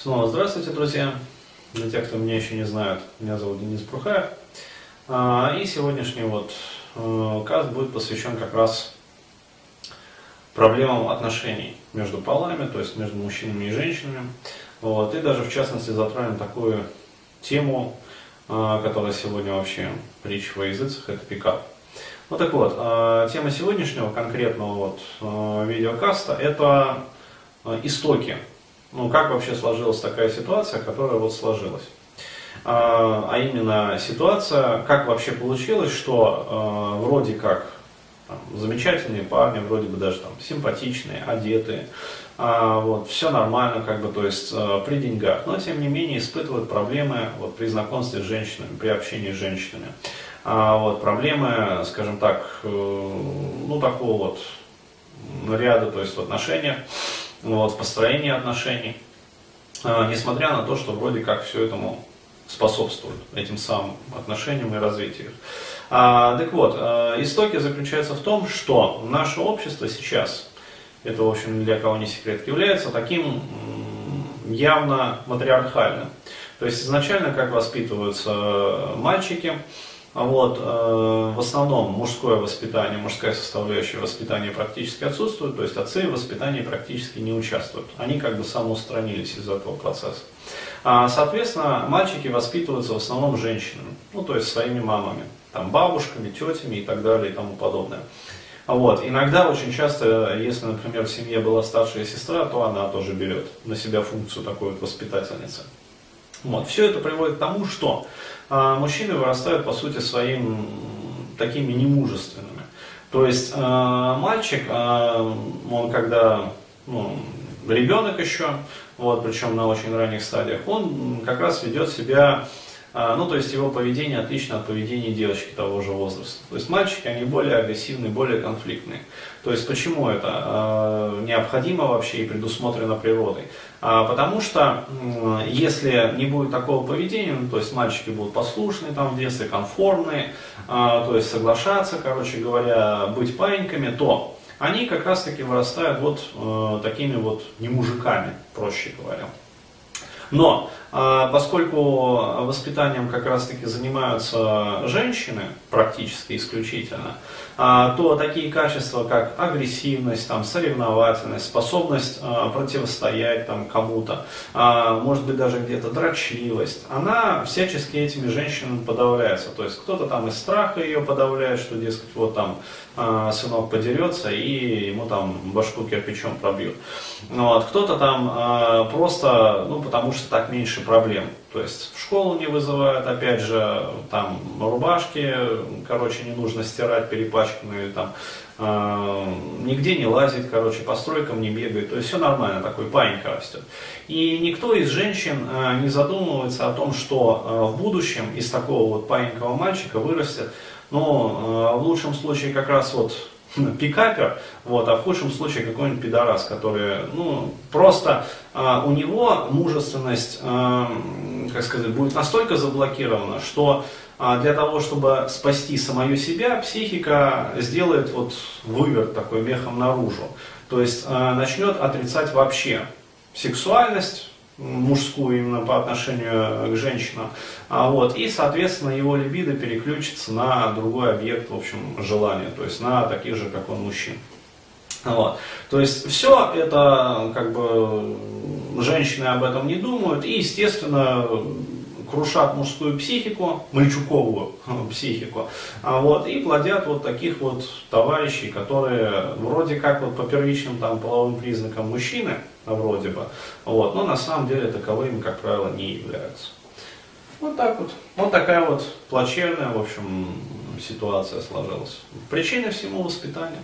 Снова здравствуйте, друзья. Для тех, кто меня еще не знает, меня зовут Денис Прухаев. А, и сегодняшний вот э, каст будет посвящен как раз проблемам отношений между полами, то есть между мужчинами и женщинами. Вот. И даже в частности затронем такую тему, э, которая сегодня вообще притча во языцах, это пикап. Ну так вот, э, тема сегодняшнего конкретного вот видеокаста это истоки ну, как вообще сложилась такая ситуация, которая вот сложилась. А, а именно ситуация, как вообще получилось, что а, вроде как там, замечательные парни, вроде бы даже там симпатичные, одетые, а, вот, все нормально, как бы, то есть а, при деньгах, но тем не менее испытывают проблемы вот, при знакомстве с женщинами, при общении с женщинами. А, вот, проблемы, скажем так, э, ну такого вот ряда, то есть в отношениях, вот, в построении отношений, а, несмотря на то, что вроде как все этому способствует, этим самым отношениям и развитию. А, так вот, а, истоки заключаются в том, что наше общество сейчас, это, в общем, для кого не секрет, является таким явно матриархальным. То есть изначально как воспитываются мальчики, а вот, э, в основном мужское воспитание, мужская составляющая воспитания практически отсутствует, то есть отцы в воспитании практически не участвуют. Они как бы самоустранились из этого процесса. А, соответственно, мальчики воспитываются в основном женщинами, ну то есть своими мамами, там, бабушками, тетями и так далее и тому подобное. Вот. Иногда, очень часто, если, например, в семье была старшая сестра, то она тоже берет на себя функцию такой вот воспитательницы. Вот. Все это приводит к тому, что а, мужчины вырастают, по сути, своим такими немужественными. То есть а, мальчик, а, он когда ну, ребенок еще, вот, причем на очень ранних стадиях, он как раз ведет себя ну, то есть его поведение отлично от поведения девочки того же возраста. То есть мальчики, они более агрессивные, более конфликтные. То есть почему это а, необходимо вообще и предусмотрено природой? А, потому что если не будет такого поведения, ну, то есть мальчики будут послушные там в детстве, конформные, то есть соглашаться, короче говоря, быть паиньками, то они как раз таки вырастают вот э, такими вот не мужиками, проще говоря. Но а, поскольку воспитанием как раз-таки занимаются женщины, практически исключительно, а, то такие качества, как агрессивность, там, соревновательность, способность а, противостоять там, кому-то, может быть даже где-то дрочливость, она всячески этими женщинами подавляется. То есть кто-то там из страха ее подавляет, что, дескать, вот там сынок подерется и ему там башку кирпичом пробьют. Вот. Кто-то там просто, ну потому что так меньше проблем. То есть в школу не вызывают, опять же, там рубашки, короче, не нужно стирать перепачканные, там, э, нигде не лазит, короче, по стройкам не бегает, то есть все нормально, такой паника растет. И никто из женщин э, не задумывается о том, что э, в будущем из такого вот паинькового мальчика вырастет, ну, э, в лучшем случае как раз вот пикапер, вот, а в худшем случае какой-нибудь пидорас, который, ну, просто а, у него мужественность, а, как сказать, будет настолько заблокирована, что а, для того, чтобы спасти самую себя, психика сделает вот выверт такой мехом наружу. То есть а, начнет отрицать вообще сексуальность, мужскую именно по отношению к женщинам. А, вот, и, соответственно, его либидо переключится на другой объект, в общем, желания, то есть на таких же, как он, мужчин. Вот. То есть все это, как бы, женщины об этом не думают, и, естественно, крушат мужскую психику, мальчуковую психику, а вот, и плодят вот таких вот товарищей, которые вроде как вот по первичным там половым признакам мужчины, вроде бы, вот, но на самом деле таковыми, как правило, не являются. Вот так вот. Вот такая вот плачевная, в общем, ситуация сложилась. Причина всему воспитания.